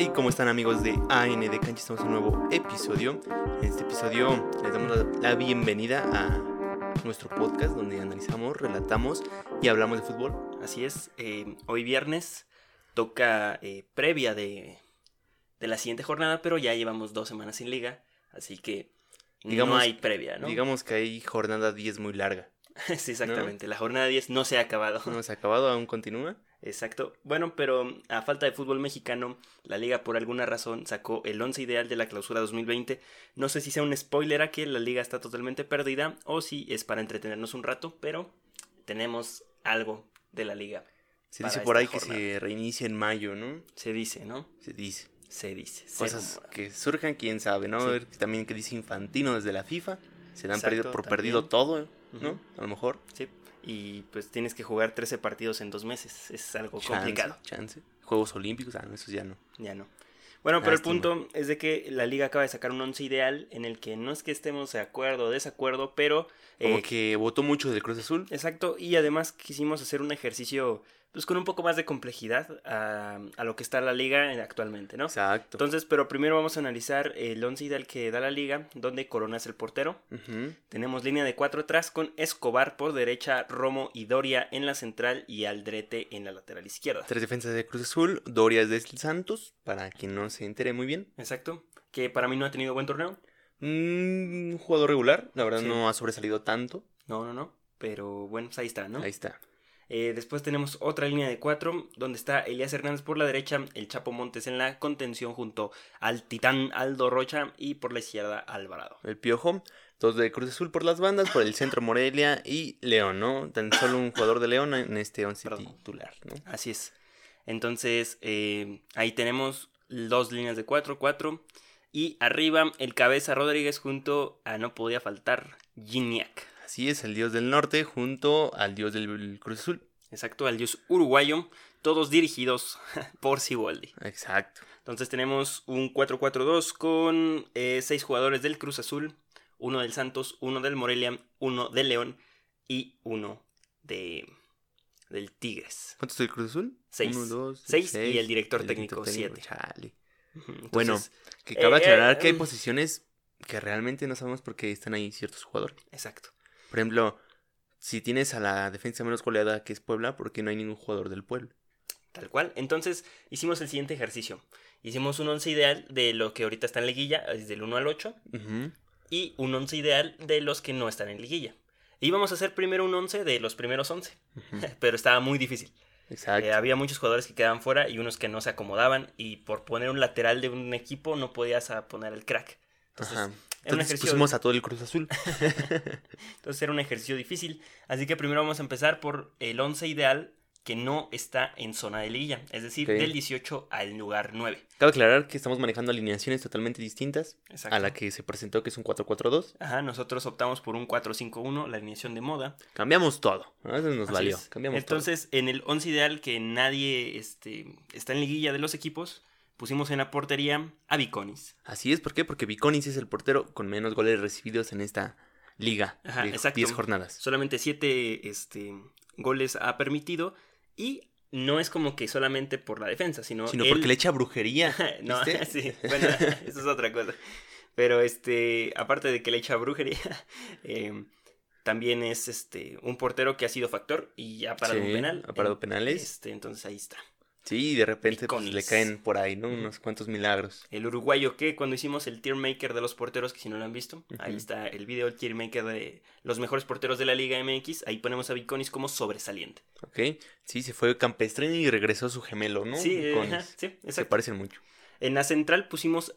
Hey, ¿cómo están amigos de AN de Cancha? Estamos en un nuevo episodio. En este episodio les damos la, bienvenida a nuestro podcast donde analizamos, relatamos y hablamos de fútbol. Así es, eh, hoy viernes toca eh, previa de, de la siguiente jornada, pero ya llevamos dos semanas sin liga, así que no Digamos- hay previa, ¿no? Digamos que hay jornada 10 muy larga. sí, exactamente, la jornada 10 no se ha acabado. No se ha acabado, aún continúa. Exacto. Bueno, pero a falta de fútbol mexicano, la liga por alguna razón sacó el 11 ideal de la clausura 2020. No sé si sea un spoiler a que la liga está totalmente perdida o si es para entretenernos un rato, pero tenemos algo de la liga. Se dice por ahí que se reinicia en mayo, ¿no? Se dice, ¿no? Se dice. Se dice. se Cosas rumora. que surjan, quién sabe, ¿no? Sí. También que dice Infantino desde la FIFA. Se dan perdido por también. perdido todo, ¿no? A lo mejor. Sí, y pues tienes que jugar 13 partidos en dos meses. Es algo Chance, complicado. Chance. Juegos Olímpicos, ah, no, esos ya no. Ya no. Bueno, pero el punto es de que la liga acaba de sacar un once ideal en el que no es que estemos de acuerdo o desacuerdo, pero... Como eh, que votó mucho del Cruz Azul. Exacto, y además quisimos hacer un ejercicio pues con un poco más de complejidad a, a lo que está la liga actualmente, ¿no? Exacto. Entonces, pero primero vamos a analizar el once ideal que da la liga, donde Corona es el portero. Tenemos línea de cuatro atrás con Escobar por derecha, Romo y Doria en la central y Aldrete en la lateral izquierda. Tres defensas de Cruz Azul, Dorias de Santos, para quien no se entere muy bien. Exacto, que para mí no ha tenido buen torneo. Mm, un jugador regular, la verdad Sí. no ha sobresalido tanto. No, no, no. Pero bueno, pues ahí está, ¿no? Ahí está. Eh, después tenemos otra línea de cuatro, donde está Elías Hernández por la derecha, el Chapo Montes en la contención junto al Titán Aldo Rocha y por la izquierda Alvarado. El Piojo, dos de Cruz Azul por las bandas, por el centro Morelia y León, ¿no? Tan solo un jugador de León en este once Perdón. titular, ¿no? Así es. Entonces, eh, ahí tenemos dos líneas de cuatro, cuatro. Y arriba el Cabeza Rodríguez junto a no podía faltar Gignac. Así es, el dios del norte junto al dios del Cruz Azul. Exacto, al dios uruguayo, todos dirigidos por Siboldi. Exacto. Entonces tenemos un 4-4-2 con eh, seis jugadores del Cruz Azul, uno del Santos, uno del Morelia, uno del León y uno de del Tigres. ¿Cuántos del Cruz Azul? Seis. Uno, dos, Seis y seis. el director técnico, siete. Entonces, Bueno, que cabe eh, aclarar que hay mm. posiciones que realmente no sabemos por qué están ahí ciertos jugadores. exacto. Por ejemplo, si tienes a la defensa menos goleada que es Puebla, ¿por qué no hay ningún jugador del pueblo? Tal cual. Entonces hicimos el siguiente ejercicio. Hicimos un once ideal de lo que ahorita está en liguilla, es del 1 al 8, Ujú. y un once ideal de los que no están en liguilla. Íbamos a hacer primero un once de los primeros 11, Ujú. pero estaba muy difícil. Exacto. Eh, había muchos jugadores que quedaban fuera y unos que no se acomodaban y por poner un lateral de un equipo no podías poner el crack. Entonces, Ajá. era un Entonces ejercicio, pusimos a todo el Cruz Azul. entonces era un ejercicio difícil. Así que primero vamos a empezar por el 11 ideal que no está en zona de liguilla, es decir, del 18 al lugar 9. Cabe aclarar que estamos manejando alineaciones totalmente distintas Exacto. a la que se presentó, que es un 4-4-2. Ajá, nosotros optamos por un 4-5-1, la alineación de moda. Cambiamos todo. ¿no? Eso nos Así valió. Cambiamos Entonces, en el 11 ideal que nadie este, está en liguilla de los equos, pusimos en la portería a Viconis. Así es, ¿por qué? Porque Viconis es el portero con menos goles recibidos en esta liga Ajá, de exacto. 10 jornadas. Solamente 7 este, goles ha permitido y no es como que solamente por la defensa, sino, Sino él- porque le echa brujería. no, sí, bueno, eso es otra cosa. Pero este, aparte de que le echa brujería, eh, también es este un portero que ha sido factor y ha parado Sí, un penal. ha parado En- penales. Este, entonces ahí está. Sí, de repente pues, le caen por ahí, ¿no? Unos cuantos milagros. El uruguayo que cuando hicimos el tier maker de los porteros, que si no lo han visto, ahí está el video del tier maker de los mejores porteros de la Liga MX. Ahí ponemos a Viconis como sobresaliente. ¿Ok? Sí, se fue Campestrini y regresó su gemelo, ¿no? Sí, Viconis. ajá, sí, Se exacto. parecen mucho. En la central pusimos,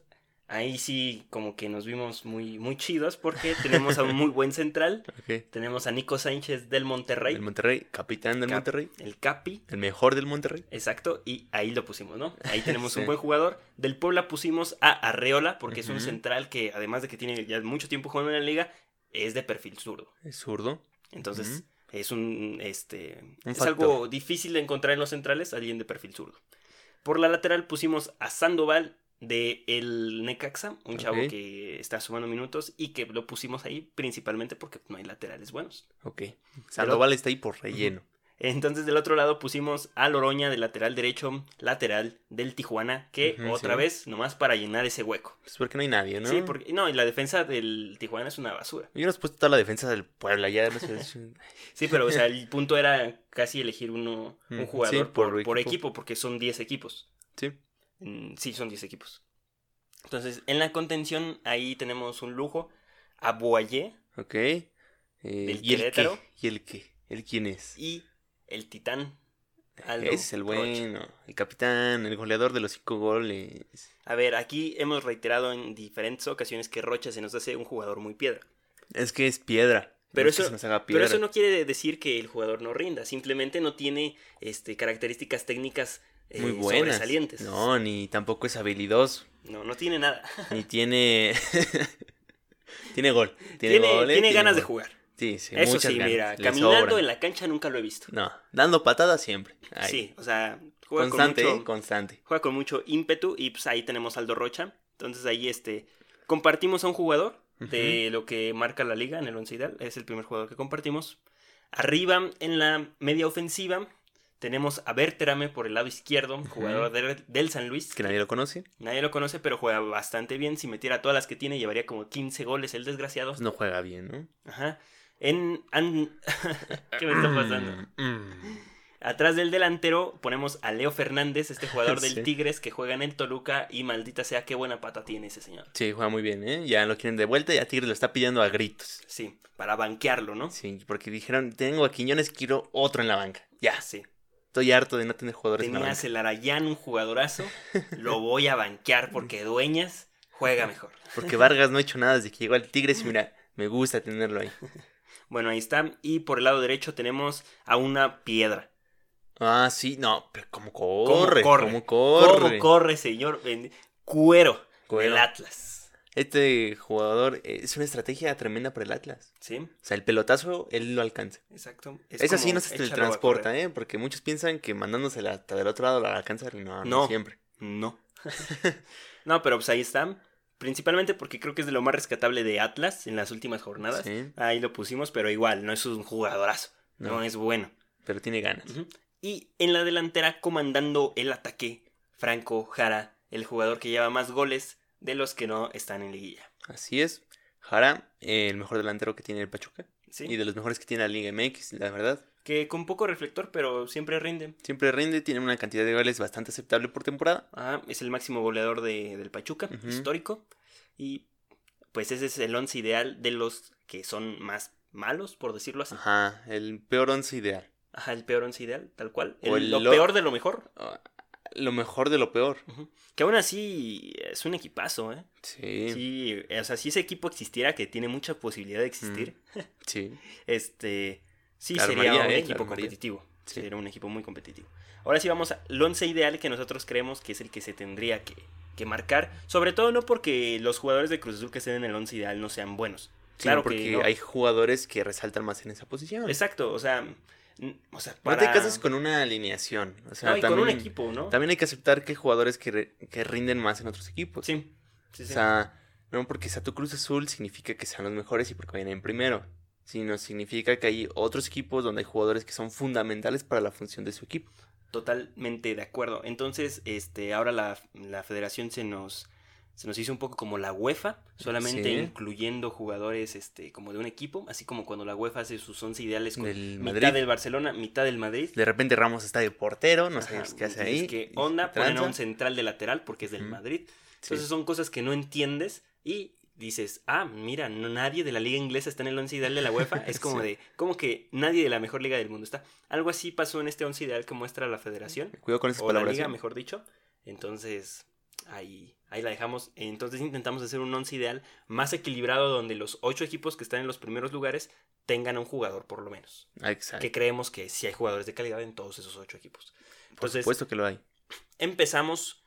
ahí sí como que nos vimos muy, muy chidos porque tenemos a un muy buen central. Tenemos a Nico Sánchez del Monterrey, El Monterrey, capitán del Cap- Monterrey. el Capi, El mejor del Monterrey. exacto, y ahí lo pusimos, ¿no? Ahí tenemos Sí. un buen jugador. Del Puebla pusimos a Arreola porque es un central que además de que tiene ya mucho tiempo jugando en la liga, es de perfil zurdo. Es zurdo. Entonces, es un este Un es factor. algo difícil de encontrar en los centrales, alguien de perfil zurdo. Por la lateral pusimos a Sandoval de el Necaxa, un chavo que está sumando minutos y que lo pusimos ahí principalmente porque no hay laterales buenos. Ok. Sandoval está ahí por relleno. Entonces del otro lado pusimos a Loroña de lateral derecho, lateral del Tijuana, que otra sí. vez nomás para llenar ese hueco. Pues porque no hay nadie, ¿no? Sí, porque no, y la defensa del Tijuana es una basura. Yo no he puesto toda la defensa del Puebla, ya es- Sí, pero o sea, el punto era casi elegir uno, un jugador sí, por, por por equipo. equipo, porque son 10 equipos. Sí. Mm, Sí, son 10 equipos. Entonces, en la contención, ahí tenemos un lujo. A Boyer Ok. Eh, Del ¿Y el qué? ¿Y el qué? ¿El quién es? y el Titán. Aldo es el bueno, el capitán, el goleador de los cinco goles. A ver, aquí hemos reiterado en diferentes ocasiones que Rocha se nos hace un jugador muy piedra. Es que es piedra. Pero que eso- se nos haga Pero piedra. eso no quiere decir que el jugador no rinda, simplemente no tiene este, características técnicas eh, Muy buenas. sobresalientes. No, ni tampoco es habilidoso. no, no tiene nada. Ni tiene. tiene gol. Tiene, Tiene, goles, tiene ganas de jugar. Sí, sí. Eso muchas sí, ganas. mira, Le caminando sobran. en la cancha nunca lo he visto. No, dando patadas siempre. Ahí. Sí, o sea, juega Constante, con ¿eh? mucho, constante. juega con mucho ímpetu y pues ahí tenemos Aldo Rocha. Entonces ahí este compartimos a un jugador de lo que marca la liga en el once ideal. Es el primer jugador que compartimos. Arriba en la media ofensiva tenemos a Berterame por el lado izquierdo, jugador de- del San Luis. Que nadie lo conoce. Nadie lo conoce, pero juega bastante bien. Si metiera todas las que tiene, llevaría como 15 goles el desgraciado. No juega bien, ¿no? Ajá. En... an- ¿Qué me está pasando? Mm. Atrás del delantero ponemos a Leo Fernández, este jugador del. Tigres que juega en el Toluca y maldita sea qué buena pata tiene ese señor. Sí, juega muy bien, ¿eh? Ya lo quieren de vuelta y a Tigres lo está pidiendo a gritos. Sí, para banquearlo, ¿no? Sí, porque dijeron, tengo a Quiñones, quiero otro en la banca. Ya, Sí. Estoy harto de no tener jugadores Tenías el Arayán, un jugadorazo, lo voy a banquear porque Dueñas juega mejor. Porque Vargas no ha hecho nada desde que llegó al Tigres y mira, me gusta tenerlo ahí. Bueno, ahí está. Y por el lado derecho tenemos a una piedra. Ah, sí, no, pero cómo corre, corre? cómo corre. ¿Cómo corre, señor? Ben- Cuero, Cuero. del Atlas. Este jugador eh, es una estrategia tremenda para el Atlas. Sí, O sea, el pelotazo, él lo alcanza. exacto. Eso sí no se teletransporta. ¿eh? Porque muchos piensan que mandándosela hasta del otro lado la alcanzan y no, no, No. siempre. No. no, pero pues ahí está. Principalmente porque creo que es de lo más rescatable de Atlas en las últimas jornadas. Sí. Ahí lo pusimos, pero igual, no es un jugadorazo. No, No. es bueno. Pero tiene ganas. Y en la delantera, comandando el ataque, Franco Jara, el jugador que lleva más goles de los que no están en liguilla. Así es. Jara, eh, el mejor delantero que tiene el Pachuca. ¿Sí? Y de los mejores que tiene la Liga MX, la verdad. Que con poco reflector, pero siempre rinde. Siempre rinde, tiene una cantidad de goles bastante aceptable por temporada. Ajá, es el máximo goleador de- del Pachuca, histórico. Y pues ese es el once ideal de los que son más malos, por decirlo así. Ajá, el peor once ideal. Ajá, el peor once ideal, tal cual. El- el lo lo- peor de lo mejor. Lo mejor de lo peor. Que aún así es un equipazo, ¿eh? Sí, sí. Sí, o sea, si ese equipo existiera, que tiene mucha posibilidad de existir, este, sí La sería armaría, un ¿eh? Equipo competitivo. Sí. Sería un equipo muy competitivo. Ahora sí vamos al once ideal que nosotros creemos que es el que se tendría que, que marcar. Sobre todo no porque los jugadores de Cruz Azul que estén en el once ideal no sean buenos. Claro, Claro porque que no. hay jugadores que resaltan más en esa posición. Exacto, o sea, o sea No te casas con una alineación. O sea, No, y también, con un equipo, ¿no? También hay que aceptar que hay jugadores que, re- que rinden más en otros equipos. Sí. O sea, no porque sea tu Cruz Azul significa que sean los mejores y porque vayan en primero. Sino significa que hay otros equipos donde hay jugadores que son fundamentales para la función de su equipo. Totalmente de acuerdo. Entonces, este, ahora la, la federación se nos, se nos hizo un poco como la UEFA, solamente Sí. incluyendo jugadores este, como de un equipo, así como cuando la UEFA hace sus once ideales con Del mitad Madrid. del Barcelona, mitad del Madrid. De repente Ramos está de portero, no Ajá, sabemos qué hace ahí. ¿Qué y onda? Ponen a un central de lateral porque es del. Madrid. Sí. Entonces son cosas que no entiendes y dices, ah, mira, no, nadie de la liga inglesa está en el once ideal de la UEFA. Es como Sí. de, como que nadie de la mejor liga del mundo está. Algo así pasó en este once ideal que muestra la federación. Cuidado con esa o la liga, palabra. mejor dicho. Entonces, ahí, ahí la dejamos. Entonces intentamos hacer un once ideal más equilibrado donde los ocho equipos que están en los primeros lugares tengan a un jugador por lo menos. Exacto. Que creemos que sí hay jugadores de calidad en todos esos ocho equipos. Por supuesto que lo hay. empezamos.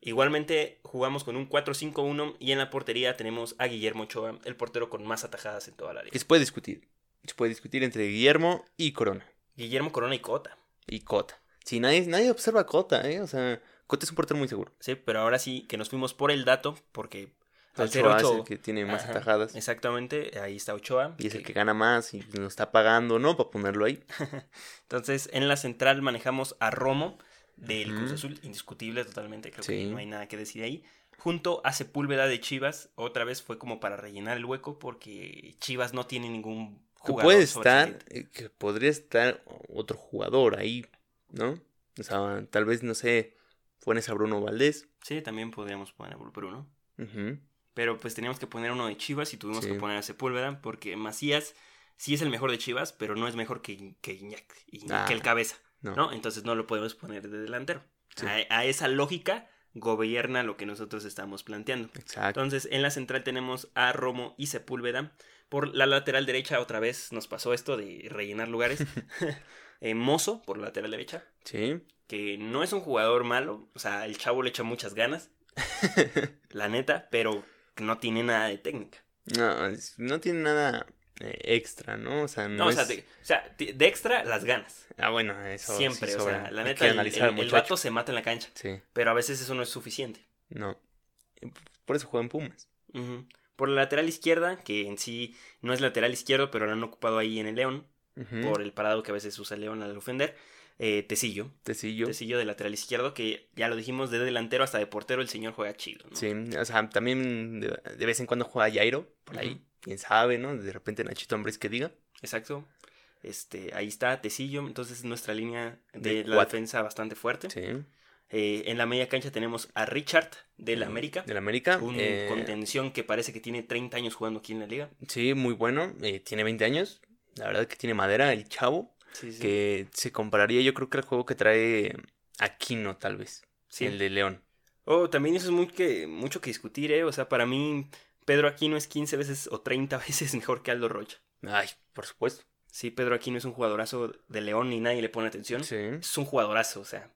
Igualmente jugamos con un 4-5-1 y en la portería tenemos a Guillermo Ochoa, el portero con más atajadas en toda la Que liga. se puede discutir. Se puede discutir entre Guillermo y Corona. Guillermo Corona y Cota. Y Cota. Sí, nadie, nadie observa a Cota, ¿eh? O sea, Cota es un portero muy seguro. Sí, pero ahora sí que nos fuimos por el dato porque Al ser Ochoa es ocho- el que tiene más Ajá, atajadas. Exactamente, ahí está Ochoa. Y es el que- gana más y nos está pagando, ¿no? Para ponerlo ahí. Entonces, en la central manejamos a Romo del Cruz. Azul, indiscutible totalmente, creo Sí. que no hay nada que decir ahí. Junto a Sepúlveda de Chivas, otra vez fue como para rellenar el hueco porque Chivas no tiene ningún Que jugador. puede estar, eh, que podría estar otro jugador ahí, ¿no? O sea, tal vez, no sé, pones a Bruno Valdés. Sí, también podríamos poner a Bruno. Pero pues teníamos que poner uno de Chivas y tuvimos Sí. que poner a Sepúlveda porque Macías sí es el mejor de Chivas, pero no es mejor que, que Iñak, Iñak, Ah, que el cabeza, no. no. Entonces no lo podemos poner de delantero. Sí. A, a esa lógica gobierna lo que nosotros estamos planteando. Exacto. Entonces en la central tenemos a Romo y Sepúlveda. Por la lateral derecha otra vez nos pasó esto de rellenar lugares. Eh, Mozo por la lateral derecha, Sí. Que no es un jugador malo, o sea, el chavo le echa muchas ganas, la neta, pero no tiene nada de técnica. No, no tiene nada eh, extra, ¿no? O sea, no, No, o sea, de, o sea, de de extra las ganas. Ah, bueno, eso Siempre, sí o sea, la neta, el, el- el vato se mata en la cancha, Sí, pero a veces eso no es suficiente. no. Por eso juega en Pumas. Por la lateral izquierda, que en sí no es lateral izquierdo, pero lo han ocupado ahí en el León, Por el parado que a veces usa León al ofender. Eh, Tecillo, Tecillo. Tecillo de lateral izquierdo, que ya lo dijimos, de delantero hasta de portero el señor juega chido. ¿no? Sí, o sea, también de, de vez en cuando juega Jairo, por ahí. Quién sabe, ¿no? De repente Nachito Ambriz que diga. Exacto. Este, ahí está Tecillo, entonces nuestra línea De de, la cuatro. defensa bastante fuerte. Sí. Eh, en la media cancha tenemos a Richard del América. Del América. Un eh, contención que parece que tiene 30 años jugando aquí en la liga. Sí, muy bueno. eh, tiene 20 años. La verdad que tiene madera el chavo. Sí, sí. Que se compararía yo creo que al juego que trae Aquino tal vez. Sí. El de León. Oh, también eso es muy que, mucho que discutir, ¿eh? O sea, para mí, Pedro Aquino es 15 veces o 30 veces mejor que Aldo Rocha. Ay, por supuesto. Sí, Pedro Aquino es un jugadorazo de León y nadie le pone atención. Sí. Es un jugadorazo, o sea.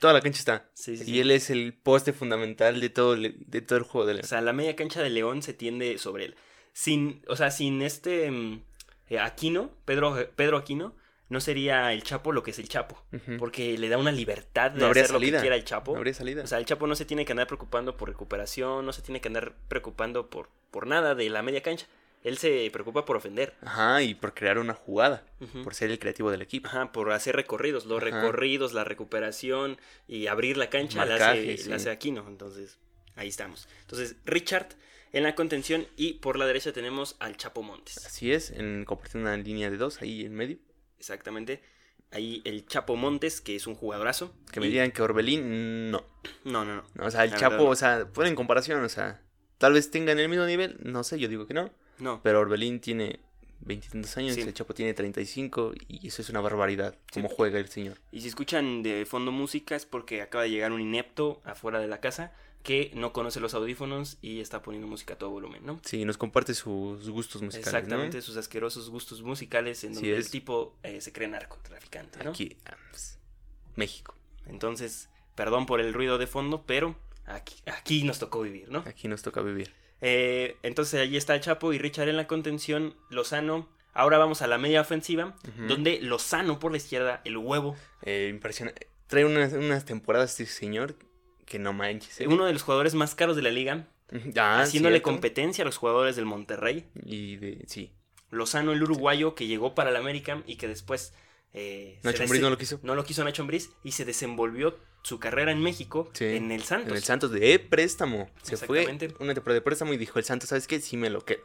Toda la cancha está. Sí, sí, Y sí. él es el poste fundamental de todo el, de todo el juego de León. O sea, la media cancha de León se tiende sobre él. Sin, o sea, sin este mm, Aquino, Pedro, Pedro Aquino, no sería el Chapo lo que es el Chapo. Porque le da una libertad de No hacer lo salida. que quiera el Chapo. No habría salida. O sea, el Chapo no se tiene que andar preocupando por recuperación, no se tiene que andar preocupando por, por nada de la media cancha. Él se preocupa por ofender. Ajá, y por crear una jugada. Por ser el creativo del equipo. Ajá, por hacer recorridos. Los Ajá. recorridos, la recuperación y abrir la cancha Marcaje, hace, sí. le hace Aquino. Entonces, ahí estamos. Entonces, Richard en la contención y por la derecha tenemos al Chapo Montes. Así es, en compartiendo una línea de dos ahí en medio. Exactamente. Ahí el Chapo Montes, que es un jugadorazo. Que me Y- digan que Orbelín, no. No, no, no. O sea, el La Chapo, verdad, o sea, ponen en comparación, o sea, tal vez tengan el mismo nivel, no sé, yo digo que no. No. Pero Orbelín tiene veintitantos años, Sí. el Chapo tiene 35 y eso es una barbaridad, como juega el señor. Y si escuchan de fondo música es porque acaba de llegar un inepto afuera de la casa que no conoce los audífonos y está poniendo música a todo volumen, ¿no? Sí, nos comparte sus gustos musicales, ¿no? Exactamente, sus asquerosos gustos musicales en Sí donde es. el tipo eh, se cree narcotraficante, ¿no? Aquí, ah, pues, México. Entonces, perdón por el ruido de fondo, pero aquí, aquí nos tocó vivir, ¿no? Aquí nos toca vivir. Eh, entonces allí está el Chapo y Richard en la contención, Lozano. Ahora vamos a la media ofensiva, donde Lozano por la izquierda, el huevo, Eh, impresionante. Trae unas, unas temporadas este señor que no manches. ¿eh? uno de los jugadores más caros de la liga, Ah, haciéndole cierto. competencia a los jugadores del Monterrey. Y de, sí. Lozano, el uruguayo que llegó para el América y que después eh, Nacho Ambriz no lo quiso. no lo quiso Nacho Ambriz y se desenvolvió su carrera en México Sí, en el Santos. En el Santos de préstamo. Se fue una temporada de préstamo y dijo el Santos, ¿sabes qué? Sí me lo quedo.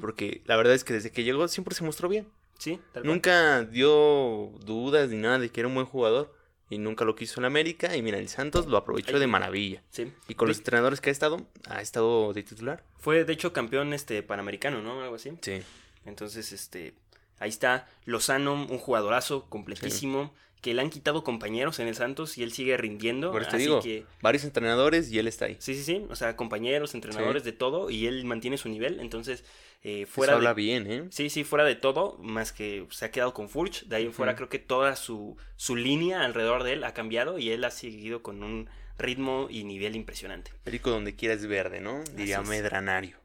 Porque la verdad es que desde que llegó siempre se mostró bien. Sí, tal cual. Nunca dio dudas ni nada de que era un buen jugador. Y nunca lo quiso en América. Y mira, el Santos lo aprovechó de maravilla. Sí. Y con los entrenadores que ha estado, ha estado de titular. Fue de hecho campeón este panamericano, ¿no? Algo así. Sí. Entonces, este, ahí está Lozano, un jugadorazo completísimo, que le han quitado compañeros en el Santos y él sigue rindiendo. Por eso te así digo, que, varios entrenadores y él está ahí. sí, sí, sí, o sea, compañeros, entrenadores de todo y él mantiene su nivel. Entonces, eh, Eso fuera habla de, bien, ¿eh? Sí, sí, fuera de todo, más que se ha quedado con Furch. De ahí en fuera creo que toda su, su línea alrededor de él ha cambiado y él ha seguido con un ritmo y nivel impresionante. Perico donde quiera es verde, ¿no? Diría. Medranario.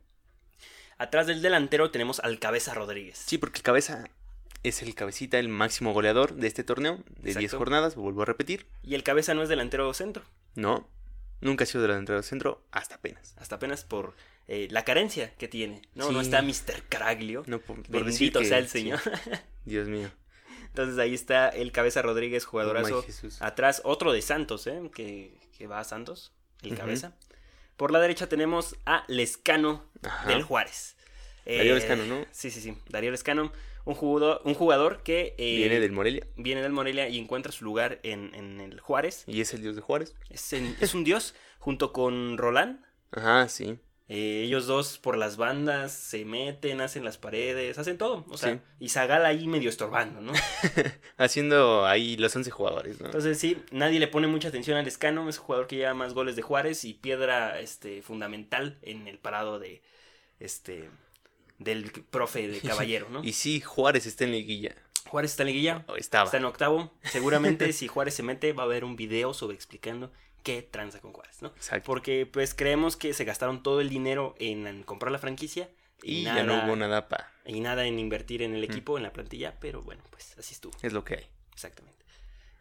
Atrás del delantero tenemos al Cabeza Rodríguez. Sí, porque el cabeza es el cabecita, el máximo goleador de este torneo, de 10 Exacto. jornadas, vuelvo a repetir. Y el Cabeza no es delantero centro, No, nunca ha sido delantero del centro hasta apenas. hasta apenas por eh, la carencia que tiene, ¿no? No está Mr. Caraglio. No, por, por decir Bendito que- sea el sí. Señor. Dios mío. Entonces ahí está el Cabeza Rodríguez, Oh, jugadorazo. Jesús. Atrás otro de Santos, ¿eh? Que, que va a Santos, el. Cabeza. Por la derecha tenemos a Lescano Ajá. del Juárez. Darío Eh, Lescano, ¿no? Sí, sí, sí. Darío Lescano. Un jugador, un jugador que eh, Viene del Morelia viene del Morelia y encuentra su lugar en, en el Juárez. y es el dios de Juárez. Es, en- es un dios junto con Roland. Ajá, sí. Eh, ellos dos por las bandas se meten, hacen las paredes, hacen todo. O sea, Sí. y Zagal ahí medio estorbando, ¿no? Haciendo ahí los 11 jugadores, ¿no? Entonces sí, nadie le pone mucha atención al Escano, es un jugador que lleva más goles de Juárez y piedra este, fundamental en el parado de este del profe de Caballero, ¿no? Y sí, Juárez está en liguilla. Juárez está en liguilla, O estaba. está en octavo. Seguramente si Juárez se mete va a haber un video sobre explicando qué tranza con Juárez, ¿no? Exacto. Porque pues creemos que se gastaron todo el dinero en, en comprar la franquicia Y ya no hubo nada para. y nada en invertir en el equipo, en la plantilla, pero bueno, pues así estuvo. Es lo que hay. Exactamente.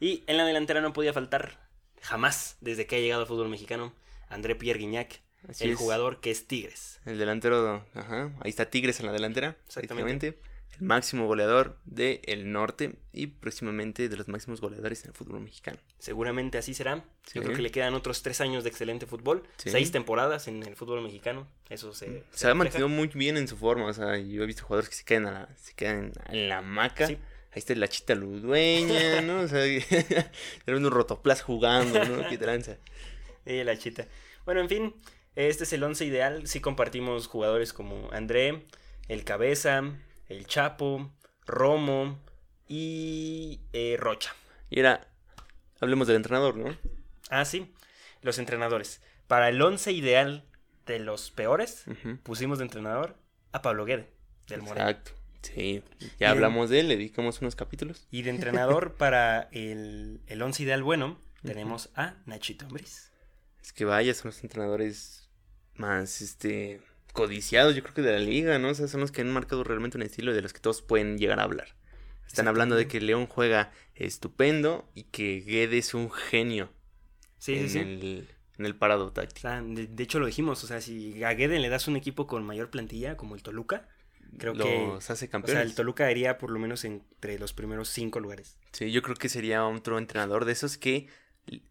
Y en la delantera no podía faltar, jamás, desde que ha llegado al fútbol mexicano, André Pierre Guignac, Así el es. jugador que es Tigres. El delantero, ajá. Ahí está Tigres en la delantera. Exactamente. El máximo goleador del norte y próximamente de los máximos goleadores en el fútbol mexicano. Seguramente así será. Sí. Yo creo que le quedan otros tres años de excelente fútbol, Sí. seis temporadas en el fútbol mexicano. Eso se. Se, se ha mantenido muy bien en su forma. O sea, yo he visto jugadores que se quedan, a la, se quedan en la hamaca. Sí. Ahí está la chita ludueña, ¿no? O sea, era un rotoplas jugando, ¿no? Qué tranza. Eh, la chita. Bueno, en fin, este es el once ideal. Sí compartimos jugadores como André, el Cabeza, el Chapo, Romo y eh, Rocha. Y era, hablemos del entrenador, ¿no? Ah, sí, los entrenadores. Para el once ideal de los peores, pusimos de entrenador a Pablo Guede, del Morelia. Exacto. Sí, ya hablamos de él, le dedicamos unos capítulos. Y de entrenador para el, el once ideal bueno, tenemos a Nachito Ambriz. Es que vaya, son los entrenadores más, este, codiciados, yo creo que de la liga, ¿no? O sea, son los que han marcado realmente un estilo de los que todos pueden llegar a hablar. Están hablando de que León juega estupendo y que Guede es un genio Sí, en, sí, sí. El, en el parado O táctico. sea, de, de hecho lo dijimos, o sea, si a Guede le das un equipo con mayor plantilla, como el Toluca, creo que... Los hace O sea, campeones. el Toluca iría por lo menos entre los primeros cinco lugares. Sí, yo creo que sería otro entrenador de esos que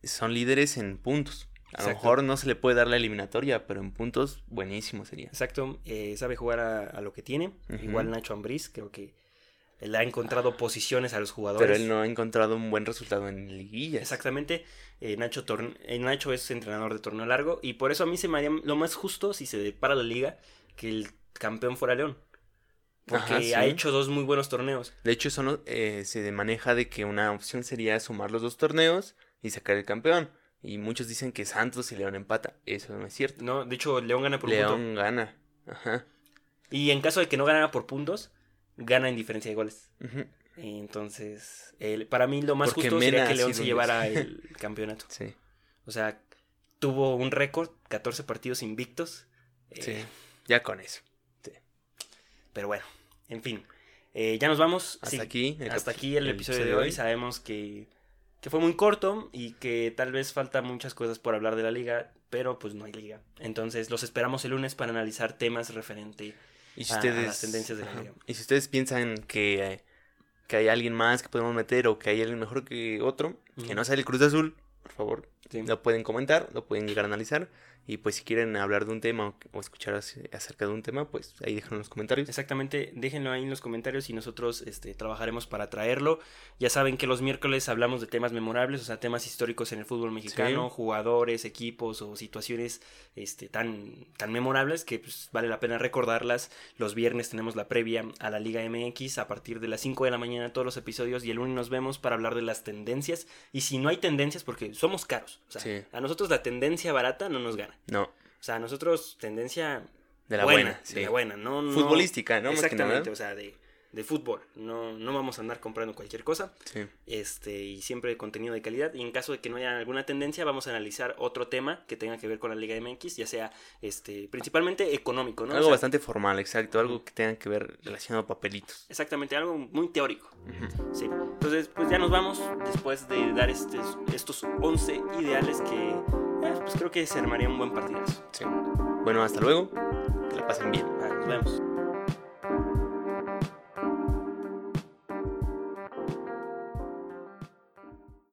son líderes en puntos. A lo mejor no se le puede dar la eliminatoria, pero en puntos buenísimo sería. Exacto, eh, sabe jugar a, a lo que tiene. Igual Nacho Ambriz, creo que él ha encontrado posiciones a los jugadores. Pero él no ha encontrado un buen resultado en liguillas. Exactamente. eh, Nacho, eh, Nacho es entrenador de torneo largo y por eso a mí se me haría lo más justo si se depara la liga que el campeón fuera León. Porque Ajá, sí. ha hecho dos muy buenos torneos. De hecho, eso no- eh, se maneja de que una opción sería sumar los dos torneos y sacar el campeón. Y muchos dicen que Santos y León empata. Eso no es cierto. ¿no? De hecho, León gana por punto. León gana. Ajá. Y en caso de que no ganara por puntos, gana en diferencia de goles. Entonces, el- para mí lo más Porque justo sería que León se llevara el campeonato. Sí. O sea, tuvo un récord, 14 partidos invictos. eh, Sí. Ya con eso. Pero bueno, en fin. Eh, ya nos vamos. Hasta Sí, aquí. el hasta aquí el, episodio de hoy. Sabemos que, que fue muy corto y que tal vez falta muchas cosas por hablar de la liga, pero pues no hay liga. Entonces los esperamos el lunes para analizar temas referente. Y si a- a ustedes, las tendencias de la liga. Y si ustedes piensan que, que hay alguien más que podemos meter o que hay alguien mejor que otro, que no sea el Cruz Azul, por favor, Sí. lo pueden comentar, lo pueden llegar a analizar. Y pues si quieren hablar de un tema o, escuchar ace- acerca de un tema, pues ahí déjenlo en los comentarios. Exactamente, déjenlo ahí en los comentarios y nosotros este, trabajaremos para traerlo. Ya saben que los miércoles hablamos de temas memorables, o sea, temas históricos en el fútbol mexicano, Sí. jugadores, equipos o situaciones este, tan, tan memorables que pues, vale la pena recordarlas. Los viernes tenemos la previa a la Liga MX a partir de las 5 de la mañana todos los episodios y el lunes nos vemos para hablar de las tendencias. Y si no hay tendencias, porque somos caros, o sea, Sí. a nosotros la tendencia barata no nos gana. No, O sea, a nosotros tendencia de la buena, buena. de la buena, no, Futbolística, ¿no? Más que Exactamente, nada. o sea, de, de fútbol. No, no vamos a andar comprando cualquier cosa. Sí. Este, y siempre contenido de calidad. Y en caso de que no haya alguna tendencia, vamos a analizar otro tema que tenga que ver con la Liga MX, ya sea este, principalmente económico, ¿no? O Algo sea, bastante formal, exacto. Algo que tenga que ver relacionado a papelitos. Exactamente, algo muy teórico. Sí. Entonces, pues ya nos vamos después de dar estes- estos 11 ideales que eh, pues creo que se armaría un buen partidazo. Sí. Bueno, hasta luego. Que la pasen bien. Ah, nos vemos.